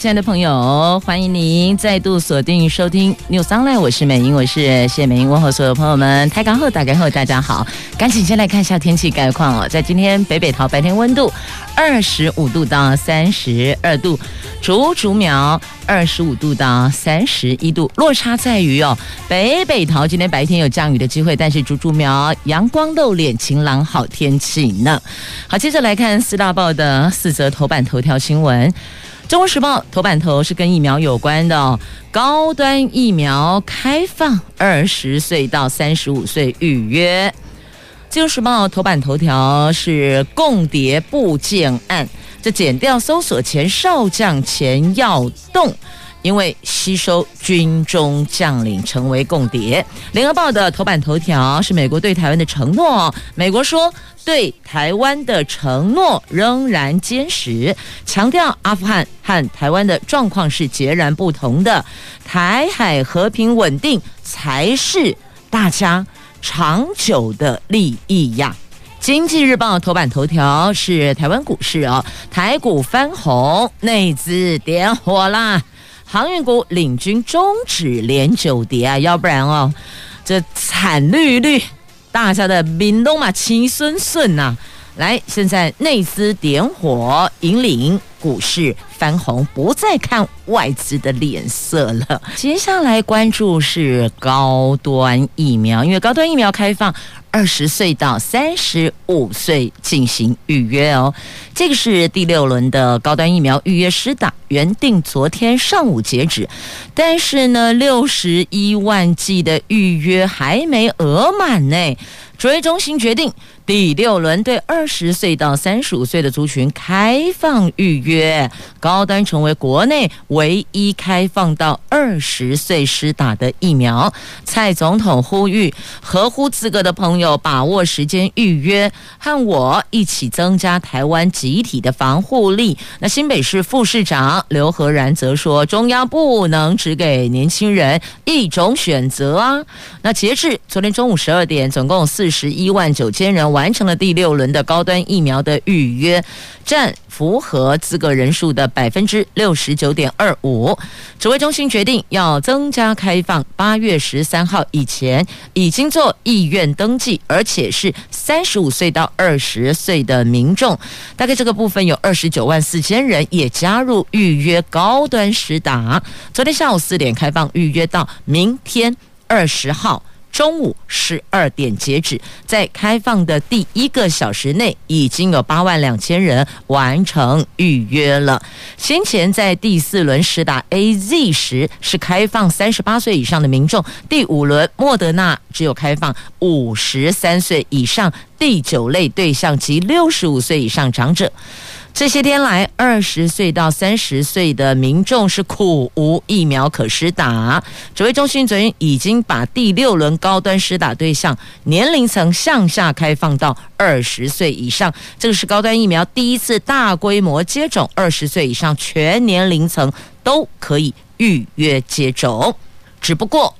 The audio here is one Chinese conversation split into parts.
亲爱的朋友，欢迎您再度锁定收听 New Sunline 我是美英，我是谢美英，问候所有朋友们。台港后打开后，大家好，赶紧先来看一下天气概况哦。在今天北北桃白天温度二十五度到三十二度，竹竹苗二十五度到三十一度，落差在于哦，北北桃今天白天有降雨的机会，但是竹竹苗阳光露脸，晴朗好天气呢。好，接着来看四大报的四则头版头条新闻。《中国时报》头版头是跟疫苗有关的哦，高端疫苗开放，二十岁到三十五岁预约。《自由时报》头版头条是共谍部件案，这剪掉搜索前少将前要动。因为吸收军中将领成为共谍。联合报的头版头条是美国对台湾的承诺，美国说对台湾的承诺仍然坚实，强调阿富汗和台湾的状况是截然不同的，台海和平稳定才是大家长久的利益呀。经济日报头版头条是台湾股市哦，台股翻红，内资点火啦。航运股领军终止连九跌啊，要不然哦，这惨绿绿，大家的闽东嘛齐孙顺呐。来，现在内资点火，引领股市翻红，不再看外资的脸色了。接下来关注是高端疫苗，因为高端疫苗开放。二十岁到三十五岁进行预约哦，这个是第六轮的高端疫苗预约施打，原定昨天上午截止，但是呢，六十一万剂的预约还没额满呢。卓越中心决定，第六轮对二十岁到三十五岁的族群开放预约，高端成为国内唯一开放到二十岁施打的疫苗。蔡总统呼吁，合乎资格的朋友把握时间预约，和我一起增加台湾集体的防护力。那新北市副市长刘和然则说，中央不能只给年轻人一种选择啊。那截至昨天中午十二点，总共四十一万九千人完完成了第六轮的高端疫苗的预约，占符合资格人数的百分之六十九点二五。指挥中心决定要增加开放，八月十三号以前已经做意愿登记，而且是三十五岁到二十岁的民众，大概这个部分有二十九万四千人也加入预约高端施打。昨天下午四点开放预约，到明天。二十号中午十二点截止，在开放的第一个小时内，已经有八万两千人完成预约了。先前在第四轮施打 AZ 时是开放三十八岁以上的民众，第五轮莫德纳只有开放五十三岁以上第九类对象及六十五岁以上长者。这些天来，二十岁到三十岁的民众是苦无疫苗可施打。指挥中心昨天已经把第六轮高端施打对象年龄层向下开放到二十岁以上，这个是高端疫苗第一次大规模接种，二十岁以上全年龄层都可以预约接种。只不过，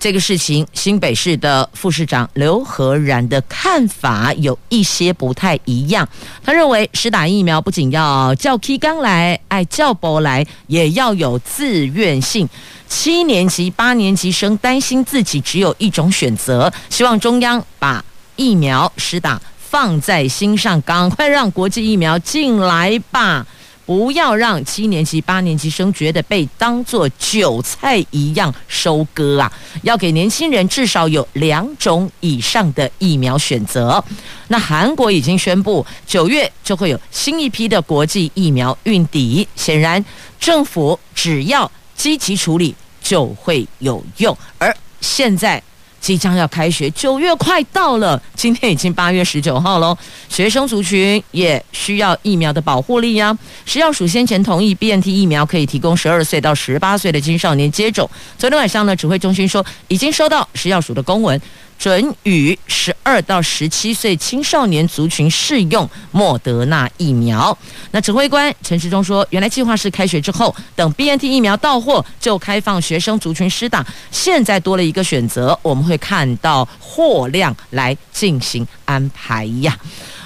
这个事情，新北市的副市长刘和然的看法有一些不太一样。他认为，施打疫苗不仅要叫 K 刚来，爱叫博来，也要有自愿性。七年级、八年级生担心自己只有一种选择，希望中央把疫苗施打放在心上，赶快让国际疫苗进来吧。不要让七年级、八年级生觉得被当作韭菜一样收割啊！要给年轻人至少有两种以上的疫苗选择。那韩国已经宣布，九月就会有新一批的国际疫苗运抵。显然，政府只要积极处理，就会有用。而现在。即将要开学，九月快到了，今天已经八月十九号喽。学生族群也需要疫苗的保护力呀。食药署先前同意 BNT 疫苗可以提供十二岁到十八岁的青少年接种。昨天晚上呢，指挥中心说已经收到食药署的公文，准予十二到十七岁青少年族群适用莫德纳疫苗。那指挥官陈时中说，原来计划是开学之后，等 BNT 疫苗到货就开放学生族群施打，现在多了一个选择，我们会看到货量来进行安排呀。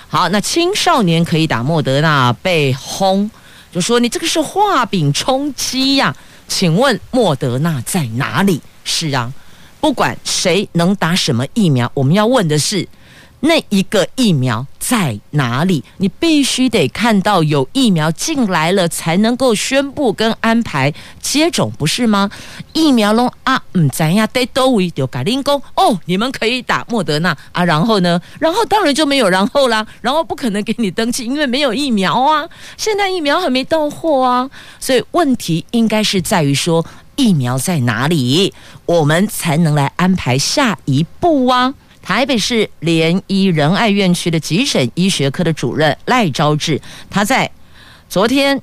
好，那青少年可以打莫德纳，被轰就说你这个是画饼充饥呀？请问莫德纳在哪里？是啊。不管谁能打什么疫苗，我们要问的是那一个疫苗在哪里？你必须得看到有疫苗进来了，才能够宣布跟安排接种，不是吗？疫苗喽啊，嗯，咱呀得都位就改零工哦，你们可以打莫德纳啊，然后呢，然后当然就没有然后啦，然后不可能给你登记，因为没有疫苗啊，现在疫苗还没到货啊，所以问题应该是在于说。疫苗在哪里，我们才能来安排下一步啊？台北市联医仁爱院区的急诊医学科的主任赖昭志，他在昨天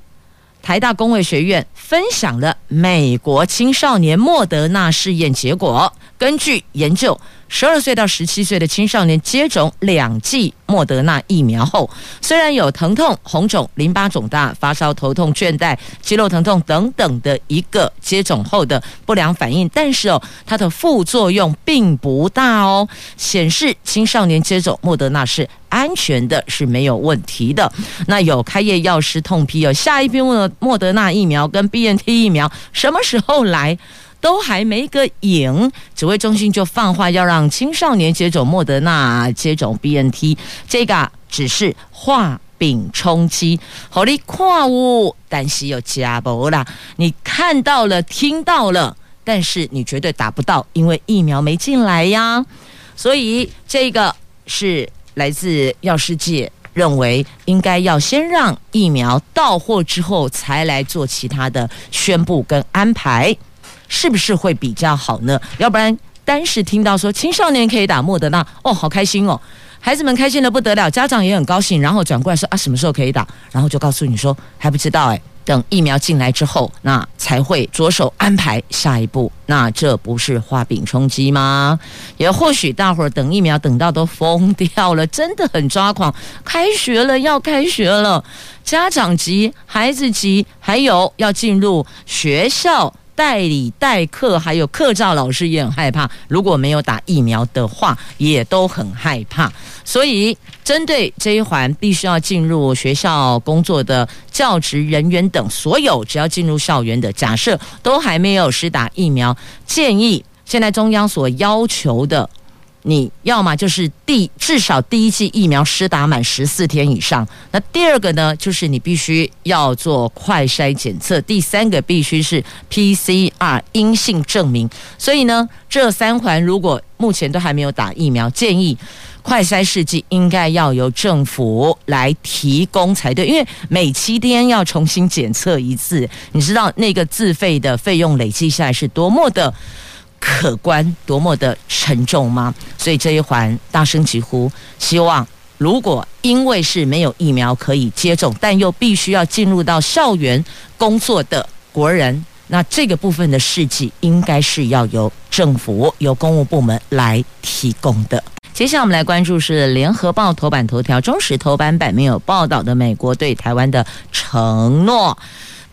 台大工卫学院分享了美国青少年莫德纳试验结果，根据研究。十二岁到十七岁的青少年接种两剂莫德纳疫苗后，虽然有疼痛、红肿、淋巴肿大、发烧、头痛、倦怠、肌肉疼痛等等的一个接种后的不良反应，但是哦，它的副作用并不大哦，显示青少年接种莫德纳是安全的，是没有问题的。那有开业药师痛批哦，下一批莫莫德纳疫苗跟 BNT 疫苗什么时候来？都还没个影，指挥中心就放话要让青少年接种莫德纳、接种 BNT，这个只是画饼充饥，好你跨物，但是有加不啦？你看到了、听到了，但是你绝对打不到，因为疫苗没进来呀。所以这个是来自药师界认为，应该要先让疫苗到货之后，才来做其他的宣布跟安排。是不是会比较好呢？要不然单是听到说青少年可以打莫德纳，哦，好开心哦，孩子们开心得不得了，家长也很高兴，然后转过来说啊，什么时候可以打？然后就告诉你说还不知道哎，等疫苗进来之后，那才会着手安排下一步。那这不是画饼充饥吗？也或许大伙儿等疫苗等到都疯掉了，真的很抓狂。开学了，要开学了，家长急，孩子急，还有要进入学校。代理代课，还有课照老师也很害怕。如果没有打疫苗的话，也都很害怕。所以，针对这一环，必须要进入学校工作的教职人员等，所有只要进入校园的，假设都还没有施打疫苗，建议现在中央所要求的。你要么就是第至少第一剂疫苗施打满十四天以上，那第二个呢，就是你必须要做快筛检测，第三个必须是 PCR 阴性证明。所以呢，这三环如果目前都还没有打疫苗，建议快筛试剂应该要由政府来提供才对，因为每七天要重新检测一次，你知道那个自费的费用累计下来是多么的。可观多么的沉重吗？所以这一环大声疾呼，希望如果因为是没有疫苗可以接种，但又必须要进入到校园工作的国人，那这个部分的事迹应该是要由政府、由公务部门来提供的。接下来我们来关注是联合报头版头条，中时头版版面有报道的美国对台湾的承诺。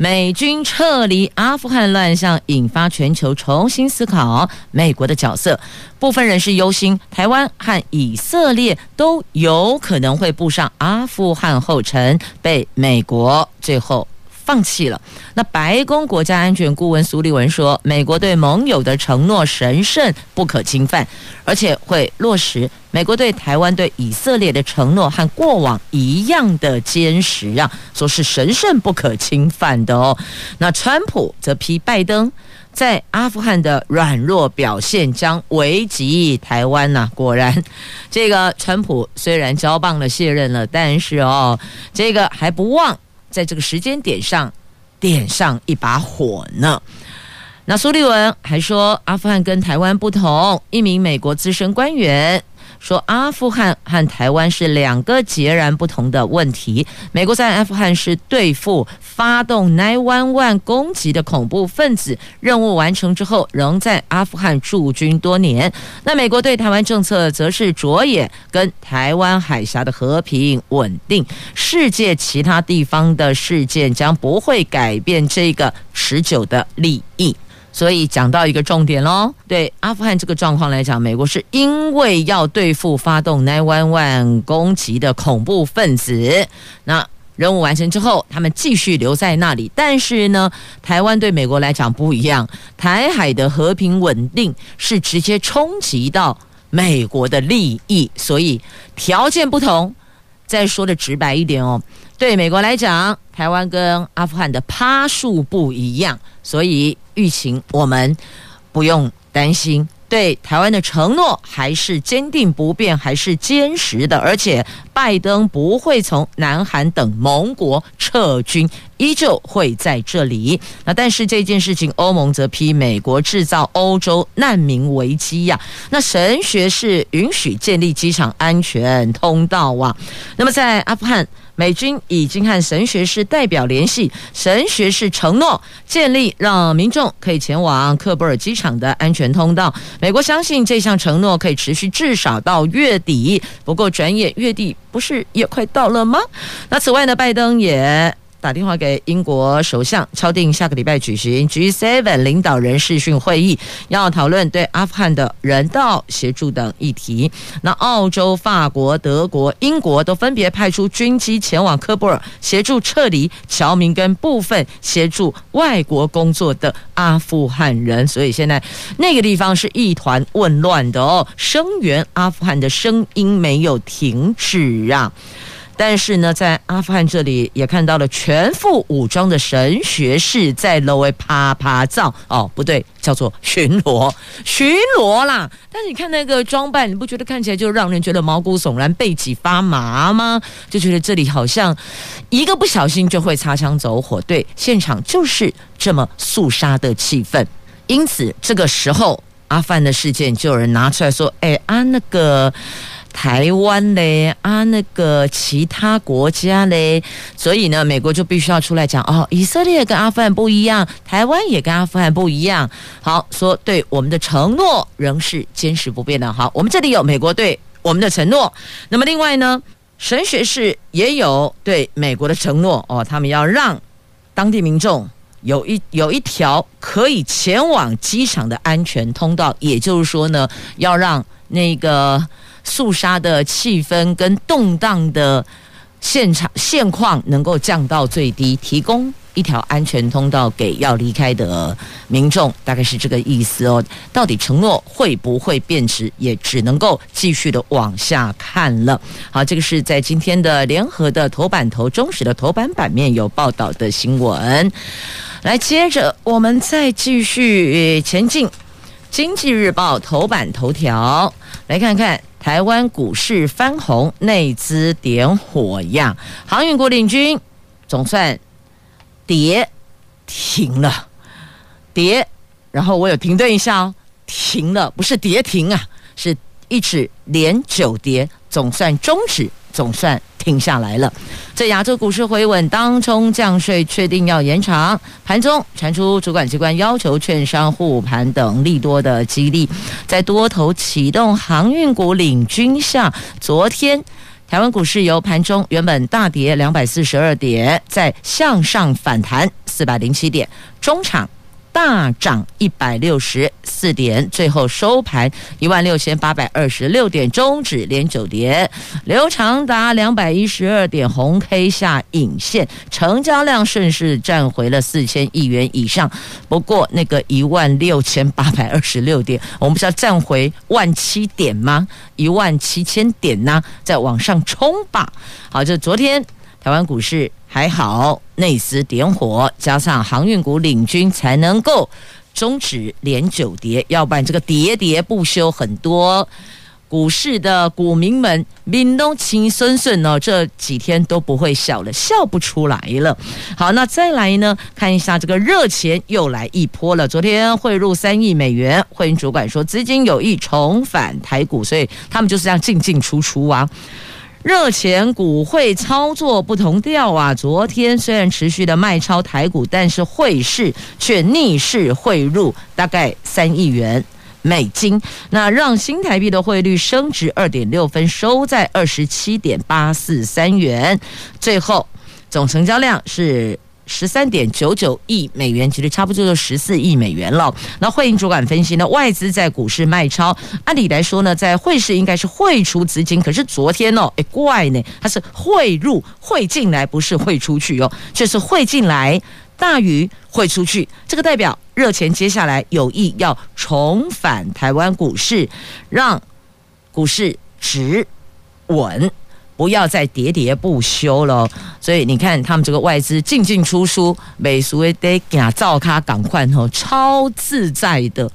美军撤离阿富汗乱象，引发全球重新思考美国的角色。部分人士忧心，台湾和以色列都有可能会步上阿富汗后尘，被美国最后放弃了。那白宫国家安全顾问苏利文说，美国对盟友的承诺神圣不可侵犯，而且会落实。美国对台湾、对以色列的承诺和过往一样的坚实啊，说是神圣不可侵犯的哦。那川普则批拜登在阿富汗的软弱表现将危及台湾呐。果然，这个川普虽然交棒了、卸任了，但是哦，这个还不忘在这个时间点上点上一把火呢。那苏利文还说，阿富汗跟台湾不同，一名美国资深官员。说阿富汗和台湾是两个截然不同的问题。美国在阿富汗是对付发动 Nine One One 攻击的恐怖分子，任务完成之后，仍在阿富汗驻军多年。那美国对台湾政策则是着眼跟台湾海峡的和平稳定，世界其他地方的事件将不会改变这个持久的利益。所以讲到一个重点喽，对阿富汗这个状况来讲，美国是因为要对付发动 Nine One One 攻击的恐怖分子，那任务完成之后，他们继续留在那里。但是呢，台湾对美国来讲不一样，台海的和平稳定是直接冲击到美国的利益，所以条件不同。再说的直白一点哦，对美国来讲，台湾跟阿富汗的趴数不一样，所以。疫情，我们不用担心。对台湾的承诺还是坚定不变，还是坚实的。而且，拜登不会从南韩等盟国撤军，依旧会在这里。那但是这件事情，欧盟则批美国制造欧洲难民危机呀。那神学是允许建立机场安全通道啊。那么在阿富汗。美军已经和神学士代表联系，神学士承诺建立让民众可以前往克布尔机场的安全通道。美国相信这项承诺可以持续至少到月底。不过，转眼月底不是也快到了吗？那此外呢，拜登也。打电话给英国首相，敲定下个礼拜举行 G7 领导人视讯会议，要讨论对阿富汗的人道协助等议题。那澳洲、法国、德国、英国都分别派出军机前往喀布尔，协助撤离侨民跟部分协助外国工作的阿富汗人。所以现在那个地方是一团混乱的哦，声援阿富汗的声音没有停止啊。但是呢，在阿富汗这里也看到了全副武装的神学士在楼外趴趴走哦，不对，叫做巡逻，巡逻啦。但是你看那个装扮，你不觉得看起来就让人觉得毛骨悚然、背脊发麻吗？就觉得这里好像一个不小心就会擦枪走火。对，现场就是这么肃杀的气氛。因此，这个时候阿富汗的事件就有人拿出来说：“哎啊，那个。”台湾嘞啊，那个其他国家嘞，所以呢，美国就必须要出来讲哦，以色列跟阿富汗不一样，台湾也跟阿富汗不一样。好，说对我们的承诺仍是坚实不变的。好，我们这里有美国对我们的承诺，那么另外呢，神学士也有对美国的承诺哦，他们要让当地民众有一有一条可以前往机场的安全通道，也就是说呢，要让那个。肃杀的气氛跟动荡的现场现况能够降到最低，提供一条安全通道给要离开的民众，大概是这个意思哦。到底承诺会不会变质，也只能够继续的往下看了。好，这个是在今天的联合的头版头中时的头版版面有报道的新闻。来，接着我们再继续前进，《经济日报》头版头条来看看。台湾股市翻红，内资点火样！航运股领军，总算跌停了，跌。然后我有停顿一下哦，停了，不是跌停啊，是一直连九跌，总算终止。总算停下来了。在亚洲股市回稳当中，降税确定要延长。盘中传出主管机关要求券商护盘等利多的激励，在多头启动、航运股领军下，昨天台湾股市由盘中原本大跌两百四十二点，再向上反弹四百零七点，中场。大涨一百六十四点，最后收盘一万六千八百二十六点，终止连九跌，留长达两百一十二点，红 K 下影线，成交量顺势站回了四千亿元以上。不过那个一万六千八百二十六点，我们不是要站回万七点吗？一万七千点呢？再往上冲吧。好，就昨天台湾股市。还好，内资点火，加上航运股领军，才能够终止连九跌，要不然这个跌跌不休，很多股市的股民们，民都轻顺顺哦，这几天都不会笑了，笑不出来了。好，那再来呢，看一下这个热钱又来一波了。昨天汇入三亿美元，汇银主管说资金有意重返台股，所以他们就是这样进进出出啊。热钱股汇操作不同调啊！昨天虽然持续的卖超台股，但是汇市却逆势汇入大概三亿元。美金，那让新台币的汇率升值二点六分，收在二十七点八四三元。最后总成交量是十三点九九亿美元，其实差不多就十四亿美元了。那汇银主管分析呢，外资在股市卖超，按理来说呢，在汇市应该是汇出资金，可是昨天哦，哎怪呢，它是汇入汇进来，不是汇出去哦，却是汇进来。大于汇出去，这个代表热钱接下来有意要重返台湾股市，让股市止稳，不要再喋喋不休了。所以你看，他们这个外资进进出出，美苏维得给造咖赶快哦，超自在的。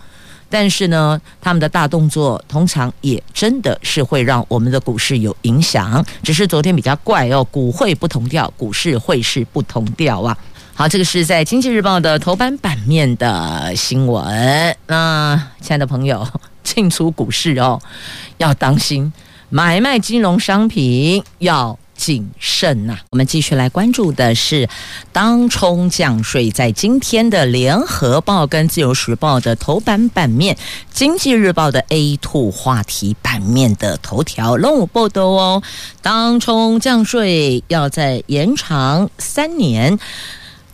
但是呢，他们的大动作通常也真的是会让我们的股市有影响。只是昨天比较怪哦，股汇不同调，股市汇市不同调啊。好，这个是在《经济日报》的头版版面的新闻。那，亲爱的朋友，进出股市哦，要当心，买卖金融商品要谨慎呐、我们继续来关注的是当冲降税，在今天的《联合报》跟《自由时报》的头版版面，《经济日报》的 A two 话题版面的头条，龙武报道哦，当冲降税要再延长三年。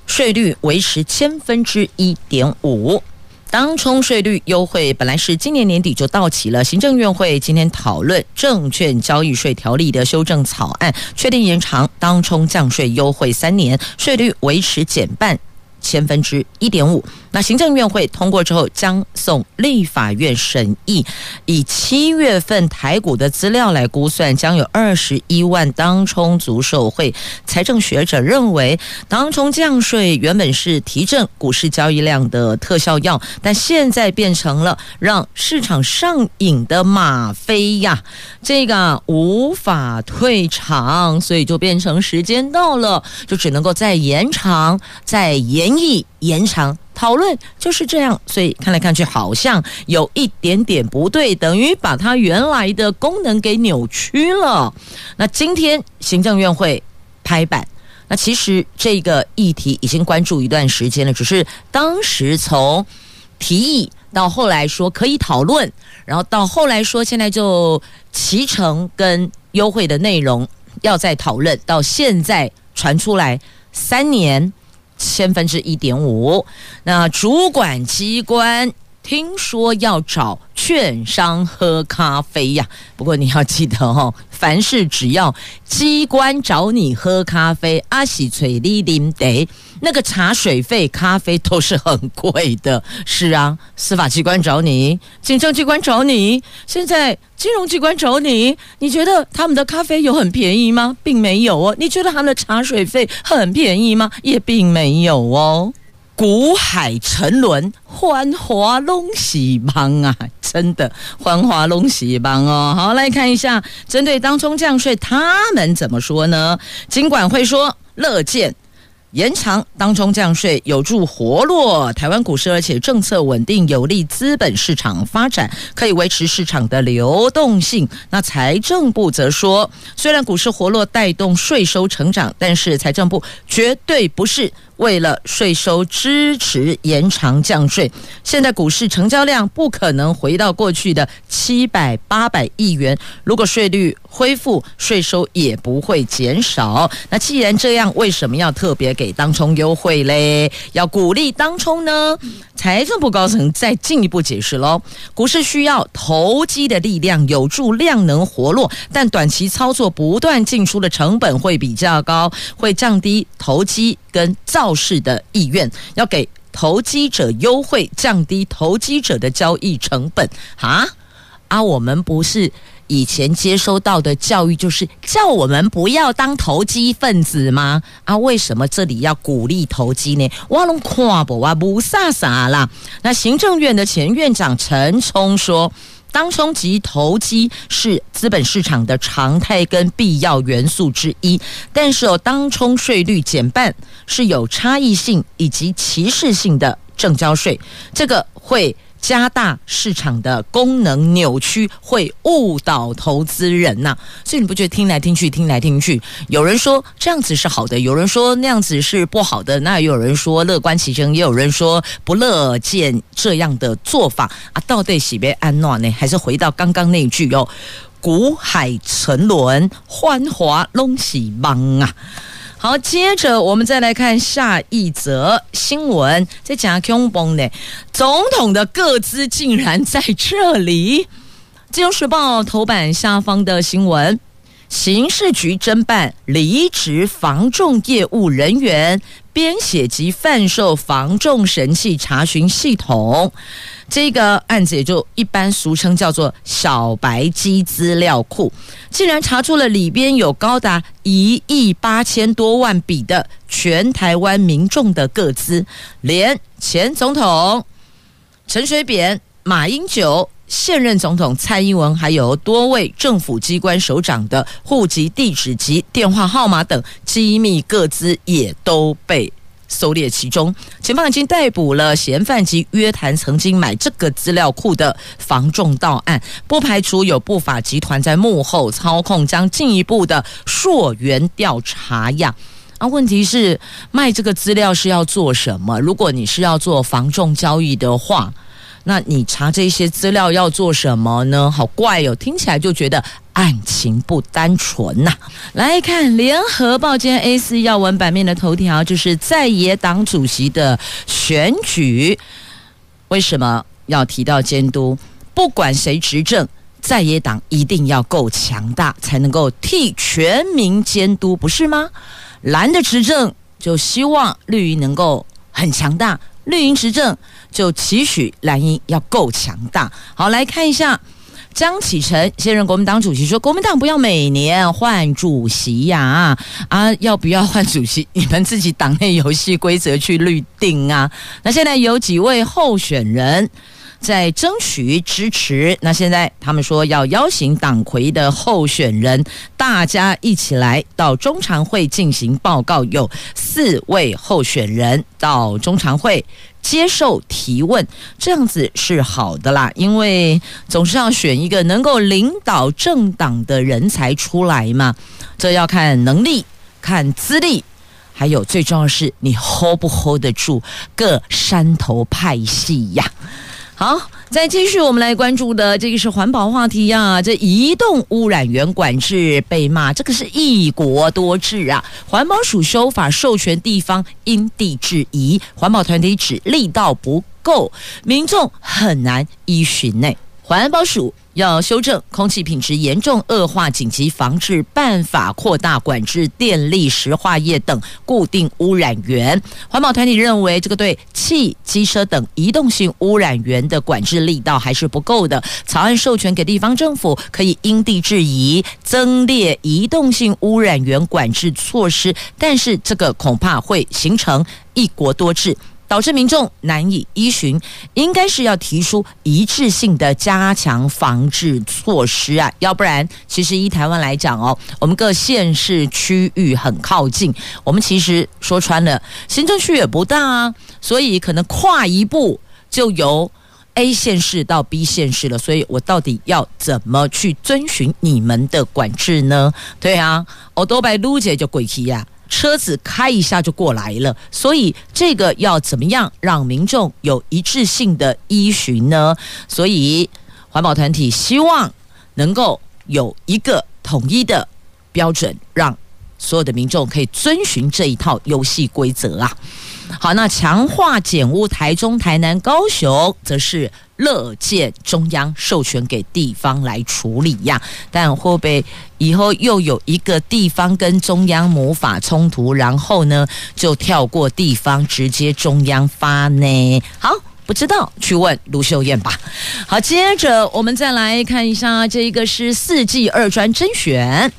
税率维持千分之一点五，当冲税率优惠本来是今年年底就到期了。行政院会今天讨论证券交易税条例的修正草案，确定延长当冲降税优惠三年，税率维持减半千分之一点五。那行政院会通过之后，将送立法院审议。以七月份台股的资料来估算，将有二十一万当冲族受惠。财政学者认为，当冲降税原本是提振股市交易量的特效药，但现在变成了让市场上瘾的吗啡呀，这个无法退场，所以就变成时间到了，就只能够再延长、再延议、延长。讨论就是这样，所以看来看去好像有一点点不对，等于把它原来的功能给扭曲了。那今天行政院会拍板，那其实这个议题已经关注一段时间了，只是当时从提议到后来说可以讨论，然后到后来说现在就期程跟优惠的内容要再讨论，到现在传出来三年。千分之一点五，那主管机关听说要找券商喝咖啡呀。不过你要记得哦，凡事只要机关找你喝咖啡，阿喜翠丽林得那个茶水费、咖啡都是很贵的。是啊，司法机关找你，警政机关找你，现在金融机关找你，你觉得他们的咖啡有很便宜吗？并没有哦。你觉得他们的茶水费很便宜吗？也并没有哦。古海沉沦，繁华拢是梦啊！真的，繁华拢是梦哦。好，来看一下，针对当冲降税，他们怎么说呢？金管会说乐见。延长当中降税有助活络台湾股市，而且政策稳定，有利资本市场发展，可以维持市场的流动性。那财政部则说，虽然股市活络带动税收成长，但是财政部绝对不是为了税收支持延长降税。现在股市成交量不可能回到过去的七百八百亿元，如果税率恢复，税收也不会减少。那既然这样，为什么要特别给当冲优惠嘞？要鼓励当冲呢？财政部高层再进一步解释喽：股市需要投机的力量，有助量能活络，但短期操作不断进出的成本会比较高，会降低投机跟造势的意愿。要给投机者优惠，降低投机者的交易成本啊！啊，我们不是。以前接收到的教育就是叫我们不要当投机分子吗？啊，为什么这里要鼓励投机呢？我拢看不啊，不傻傻啦。那行政院的前院长陈冲说，当冲及投机是资本市场的常态跟必要元素之一，但是哦，当冲税率减半是有差异性以及歧视性的证交税，这个会。加大市场的功能扭曲，会误导投资人呐、所以你不觉得听来听去，听来听去，有人说这样子是好的，有人说那样子是不好的，那也有人说乐观其成，也有人说不乐见这样的做法啊？到底喜别安暖呢？还是回到刚刚那句、哦？古海沉沦，欢华隆喜忙啊！好，接着我们再来看下一则新闻，在讲恐崩呢，总统的个资竟然在这里。金融时报头版下方的新闻，刑事局侦办离职防重业务人员编写及贩售防重神器查询系统。这个案子也就一般俗称叫做“小白鸡资料库”，竟然查出了里边有高达一亿八千多万笔的全台湾民众的个资，连前总统陈水扁、马英九、现任总统蔡英文，还有多位政府机关首长的户籍地址及电话号码等机密各资也都被。搜列其中，警方已经逮捕了嫌犯及约谈曾经买这个资料库的房仲到案，不排除有不法集团在幕后操控，将进一步的溯源调查呀。啊，问题是卖这个资料是要做什么？如果你是要做房仲交易的话。那你查这些资料要做什么呢？好怪哟、哦，听起来就觉得案情不单纯呐、来看《联合报》今天 A 四要闻版面的头条，就是在野党主席的选举。为什么要提到监督？不管谁执政，在野党一定要够强大，才能够替全民监督，不是吗？蓝的执政就希望绿营能够很强大。绿营执政就期许蓝营要够强大。好，来看一下张启臣现任国民党主席说：“国民党不要每年换主席呀，啊，啊，要不要换主席？你们自己党内游戏规则去律定啊。”那现在有几位候选人。在争取支持，那现在他们说要邀请党魁的候选人，大家一起来到中常会进行报告。有四位候选人到中常会接受提问，这样子是好的啦，因为总是要选一个能够领导政党的人才出来嘛。这要看能力、看资历，还有最重要的是你 hold 不 hold 得住各山头派系呀。好，再继续，我们来关注的这个是环保话题呀、啊。这移动污染源管制被骂，这个是一国多制啊。环保署修法授权地方因地制宜，环保团体指力道不够，民众很难依循内。环保署要修正空气品质严重恶化紧急防治办法，扩大管制电力、石化业等固定污染源。环保团体认为，这个对汽机车等移动性污染源的管制力道还是不够的。草案授权给地方政府可以因地制宜增列移动性污染源管制措施，但是这个恐怕会形成一国多制。导致民众难以依循，应该是要提出一致性的加强防治措施啊，要不然，其实以台湾来讲哦，我们各县市区域很靠近，我们其实说穿了，行政区也不大啊，所以可能跨一步就由 A 县市到 B 县市了，所以我到底要怎么去遵循你们的管制呢？对啊，我都被撸姐就鬼气呀。车子开一下就过来了，所以这个要怎么样让民众有一致性的依循呢？所以环保团体希望能够有一个统一的标准，让所有的民众可以遵循这一套游戏规则啊。好，那强化减污，台中、台南、高雄则是。乐见中央授权给地方来处理呀，但会不会以后又有一个地方跟中央魔法冲突，然后呢就跳过地方直接中央发呢？好，不知道去问卢秀燕吧。好，接着我们再来看一下，这一个是四季二专甄选，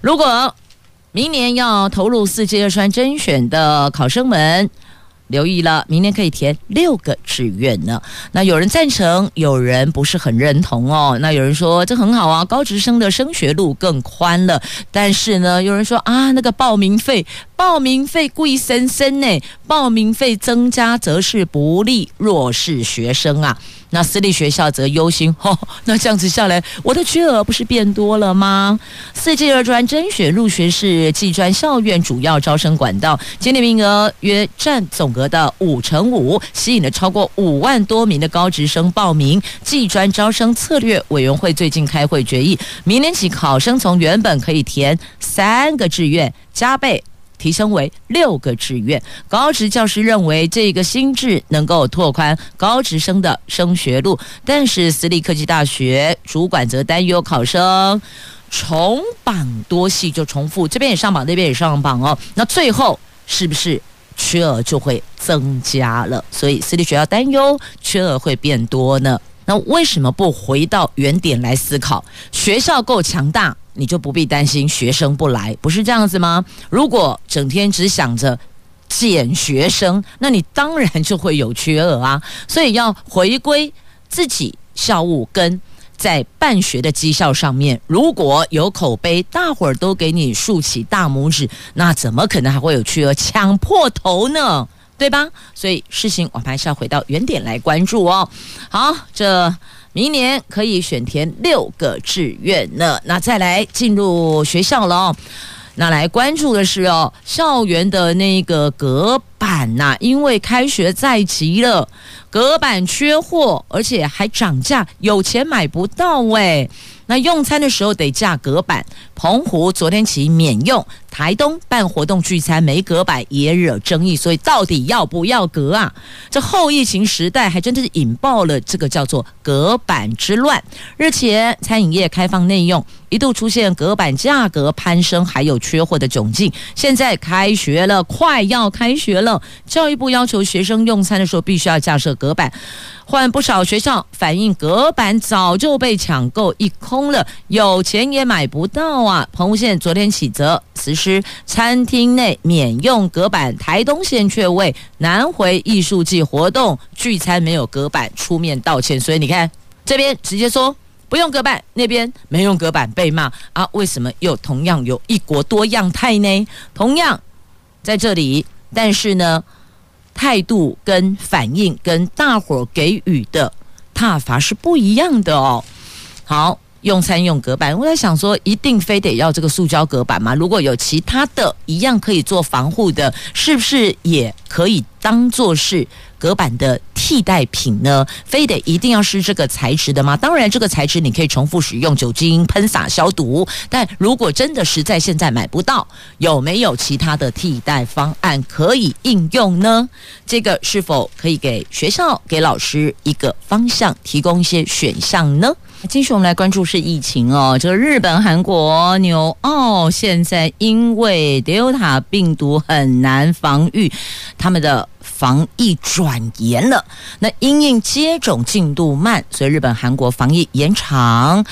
如果明年要投入四技二专甄选的考生们。留意了，明年可以填六个志愿呢。那有人赞成，有人不是很认同哦。那有人说这很好啊，高职生的升学路更宽了。但是呢，有人说啊，那个报名费，报名费贵森森呢，报名费增加则是不利弱势学生啊。那私立学校则忧心，哦，那这样子下来，我的缺额不是变多了吗？四技二专甄选入学是技专校院主要招生管道，今年名额约占总额的五成五，吸引了超过五万多名的高职生报名。技专招生策略委员会最近开会决议，明年起考生从原本可以填三个志愿，加倍。提升为六个志愿，高职教师认为这个新制能够拓宽高职生的升学路，但是私立科技大学主管则担忧考生重榜多系就重复，这边也上榜，那边也上榜哦，那最后是不是缺额就会增加了？所以私立学校担忧缺额会变多呢？那为什么不回到原点来思考？学校够强大。你就不必担心学生不来，不是这样子吗？如果整天只想着减学生，那你当然就会有缺额啊。所以要回归自己校务跟在办学的绩效上面，如果有口碑，大伙儿都给你竖起大拇指，那怎么可能还会有缺额抢破头呢？对吧？所以事情我们还是要回到原点来关注哦。好，这。明年可以选填六个志愿呢，那再来进入学校了哦。那来关注的是哦，校园的那个隔板呐、因为开学在即了，隔板缺货，而且还涨价，有钱买不到喂。那用餐的时候得架隔板，澎湖昨天起免用，台东办活动聚餐没隔板也惹争议，所以到底要不要隔啊？这后疫情时代还真的是引爆了这个叫做隔板之乱。日前餐饮业开放内用，一度出现隔板价格攀升，还有缺货的窘境。现在开学了，快要开学了，教育部要求学生用餐的时候必须要架设隔板。换不少学校反映，隔板早就被抢购一空了，有钱也买不到啊！澎湖县昨天起则实施餐厅内免用隔板，台东县却为南回艺术季活动聚餐没有隔板出面道歉，所以你看这边直接说不用隔板，那边没用隔板被骂啊！为什么又同样有一国多样态呢？同样在这里，但是呢？态度跟反应跟大伙给予的踏伐是不一样的哦。好，用餐用隔板，我在想说，一定非得要这个塑胶隔板吗？如果有其他的一样可以做防护的，是不是也可以当做是？隔板的替代品呢？非得一定要是这个材质的吗？当然，这个材质你可以重复使用，酒精喷洒消毒。但如果真的实在现在买不到，有没有其他的替代方案可以应用呢？这个是否可以给学校、给老师一个方向，提供一些选项呢？继续我们来关注是疫情哦，这个日本、韩国、纽澳现在因为 Delta 病毒很难防御，他们的。防疫转严了，那因应接种进度慢，所以日本、韩国防疫延长。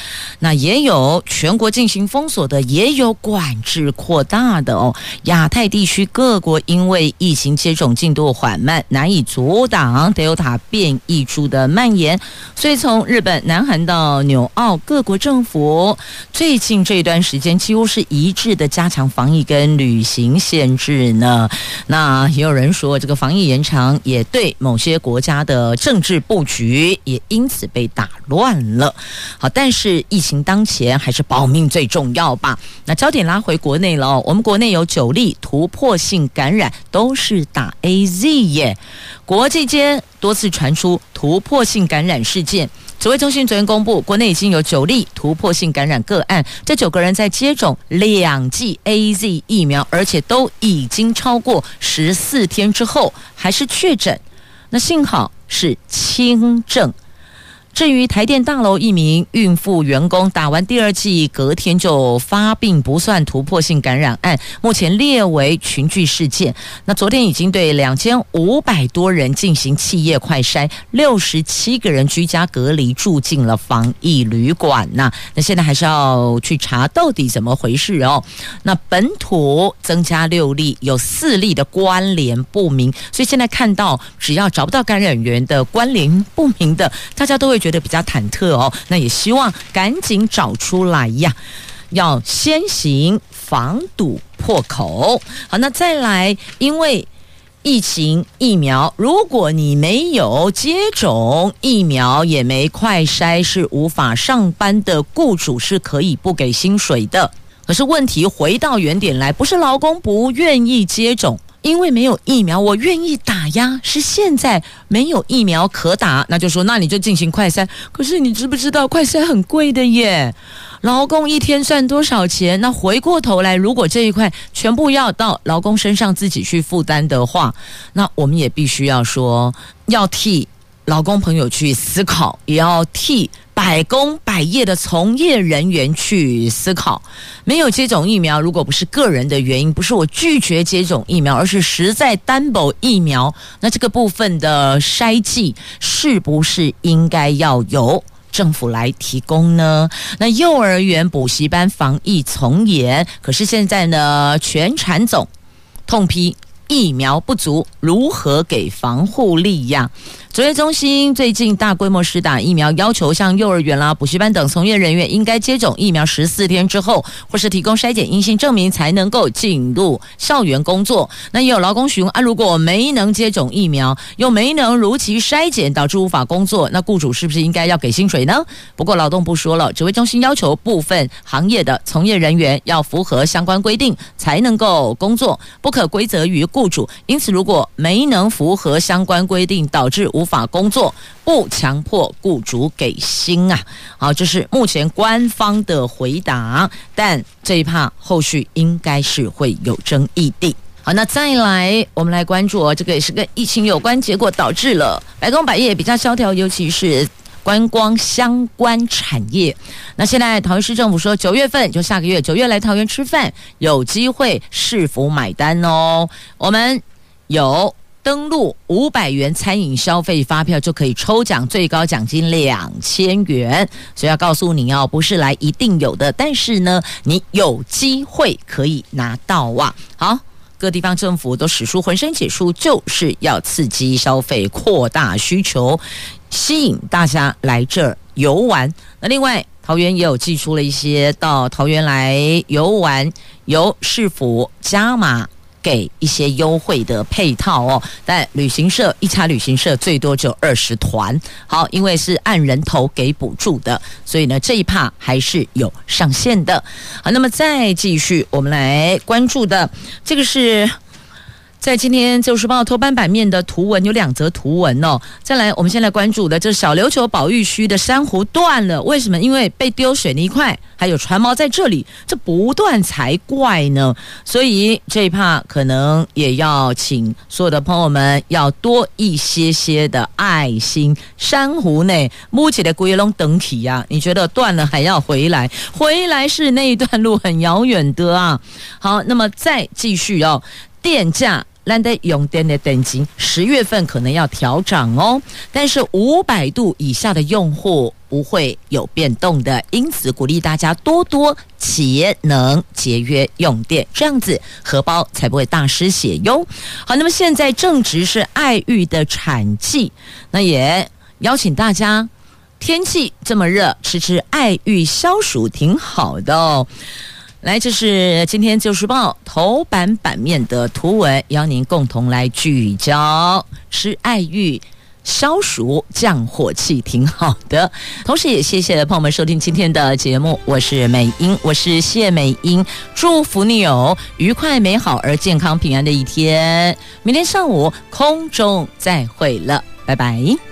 那也有全国进行封锁的，也有管制扩大的哦。亚太地区各国因为疫情接种进度缓慢，难以阻挡 Delta 变异株的蔓延，所以从日本、南韩到纽澳各国政府，最近这段时间几乎是一致的加强防疫跟旅行限制呢。那也有人说，这个防疫。延常也对某些国家的政治布局也因此被打乱了。好，但是疫情当前还是保命最重要吧。那焦点拉回国内了，我们国内有九例突破性感染，都是打 AZ 耶。国际间多次传出突破性感染事件。指挥中心昨天公布，国内已经有九例突破性感染个案，这九个人在接种两剂 AZ 疫苗，而且都已经超过十四天之后，还是确诊。那幸好是轻症。至于台电大楼一名孕妇员工打完第二剂，隔天就发病，不算突破性感染案，目前列为群聚事件。那昨天已经对两千五百多人进行企业快筛，六十七个人居家隔离住进了防疫旅馆呐。那现在还是要去查到底怎么回事哦。那本土增加六例，有四例的关联不明，所以现在看到只要找不到感染源的关联不明的，大家都会觉得比较忐忑哦，那也希望赶紧找出来呀，要先行防堵破口。好，那再来，因为疫情疫苗，如果你没有接种疫苗，也没快筛，是无法上班的，雇主是可以不给薪水的。可是问题回到原点来，不是劳工不愿意接种。因为没有疫苗，我愿意打呀。是现在没有疫苗可打，那就说那你就进行快筛。可是你知不知道快筛很贵的耶？劳工一天赚多少钱？那回过头来，如果这一块全部要到劳工身上自己去负担的话，那我们也必须要说要替。劳工朋友去思考，也要替百工百业的从业人员去思考。没有接种疫苗，如果不是个人的原因，不是我拒绝接种疫苗，而是实在担保疫苗，那这个部分的筛剂是不是应该要由政府来提供呢？那幼儿园补习班防疫从严，可是现在呢，全产总痛批疫苗不足，如何给防护力呀？指挥中心最近大规模施打疫苗，要求像幼儿园啦、补习班等从业人员应该接种疫苗十四天之后，或是提供筛检阴性证明才能够进入校园工作。那也有劳工询问啊，如果没能接种疫苗，又没能如期筛检，导致无法工作，那雇主是不是应该要给薪水呢？不过劳动部说了，指挥中心要求部分行业的从业人员要符合相关规定才能够工作，不可归责于雇雇主。因此，如果没能符合相关规定，导致无法工作，不强迫雇主给薪啊！好，这是目前官方的回答，但这一趴后续应该是会有争议的。好，那再来，我们来关注哦，这个也是跟疫情有关，结果导致了白宫百业比较萧条，尤其是观光相关产业。那现在桃园市政府说，九月份就下个月九月来桃园吃饭，有机会市府买单哦。我们有。登录五百元餐饮消费发票就可以抽奖，最高奖金两千元。所以要告诉你哦，不是来一定有的，但是呢，你有机会可以拿到哇。好，各地方政府都使出浑身解数，就是要刺激消费，扩大需求，吸引大家来这儿游玩。那另外，桃园也有寄出了一些到桃园来游玩，由市府加码。给一些优惠的配套哦，但旅行社一家旅行社最多就二十团。好，因为是按人头给补助的，所以呢这一趴还是有上限的。好，那么再继续，我们来关注的这个是。在今天《自由时报》头版版面的图文有两则图文哦。再来，我们先来关注的，这是小琉球保育区的珊瑚断了，为什么？因为被丢水泥块，还有船锚在这里，这不断才怪呢。所以这一趴可能也要请所有的朋友们要多一些些的爱心。珊瑚内，目前的龟龙等体呀，你觉得断了还要回来？回来是那一段路很遥远的啊。好，那么再继续哦，电价。难得用电的等级，十月份可能要调涨哦。但是五百度以下的用户不会有变动的，因此鼓励大家多多节能节约用电，这样子荷包才不会大失血哟。好，那么现在正值是爱玉的产季，那也邀请大家，天气这么热，吃吃爱玉消暑挺好的哦。来，这是今天《自由时报》头版版面的图文，邀您共同来聚焦。吃爱玉消暑降火气，挺好的。同时，也谢谢朋友们收听今天的节目，我是美英，我是谢美英，祝福你有愉快、美好而健康、平安的一天。明天上午空中再会了，拜拜。